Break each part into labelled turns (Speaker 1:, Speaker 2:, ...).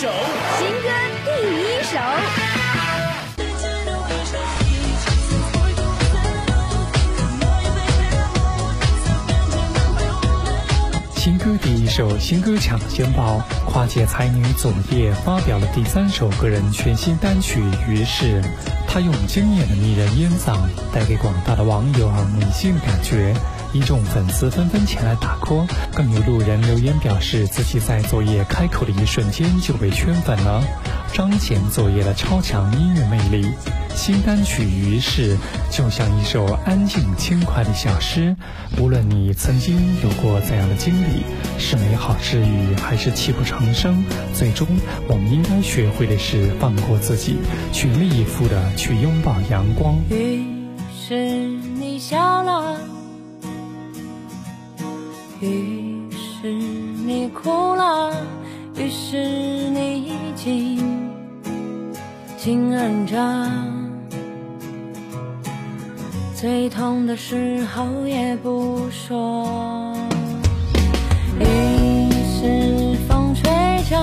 Speaker 1: 首，
Speaker 2: 新歌第一首。
Speaker 3: 新歌第一首，新歌抢先报，跨界才女左叶发表了第三首个人全新单曲《于是》，她用惊艳的迷人烟嗓，带给广大的网友耳目一新的感觉。一众粉丝纷纷前来打 call，更有路人留言表示自己在作业开口的一瞬间就被圈粉了，彰显作业的超强音乐魅力。新单曲《于是》就像一首安静轻快的小诗，无论你曾经有过怎样的经历，是美好治愈还是泣不成声，最终我们应该学会的是放过自己，全力以赴的去拥抱阳光。
Speaker 4: 于是你笑了。于是你哭了，于是你已经紧忍着，最痛的时候也不说。于是风吹着，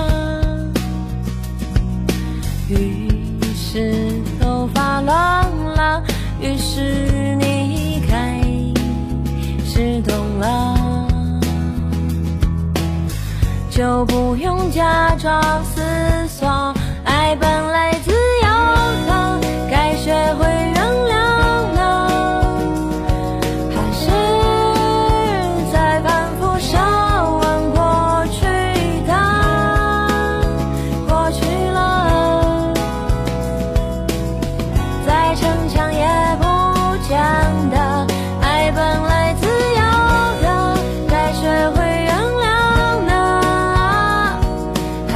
Speaker 4: 于是头发乱了，于是你开始懂了。就不用假装思索，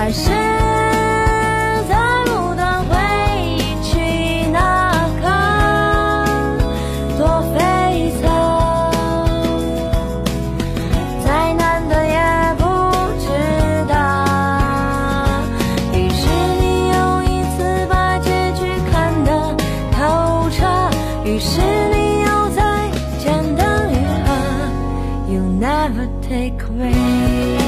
Speaker 4: 还是在不断回忆起那刻多悱恻，再难的也不值得。于是你又一次把结局看得透彻，于是你又再简单愈合。You never take away。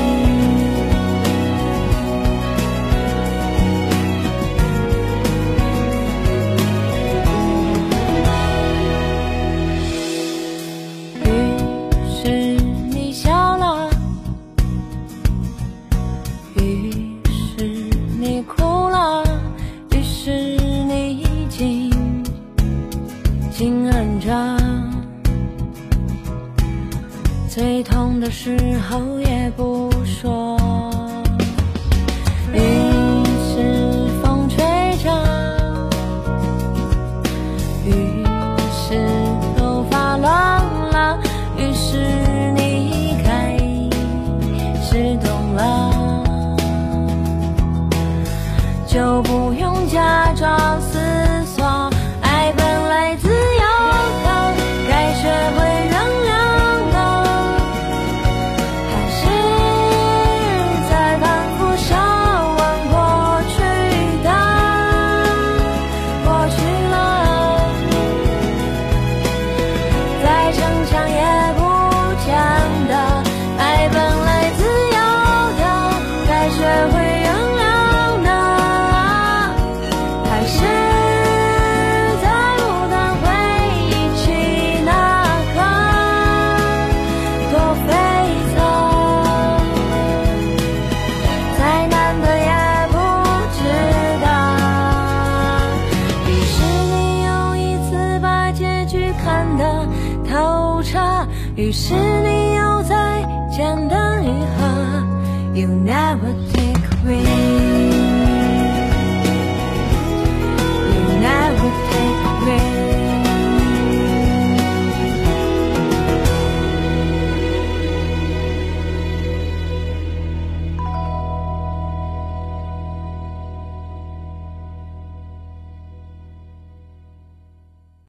Speaker 4: 着，最痛的时候也不说。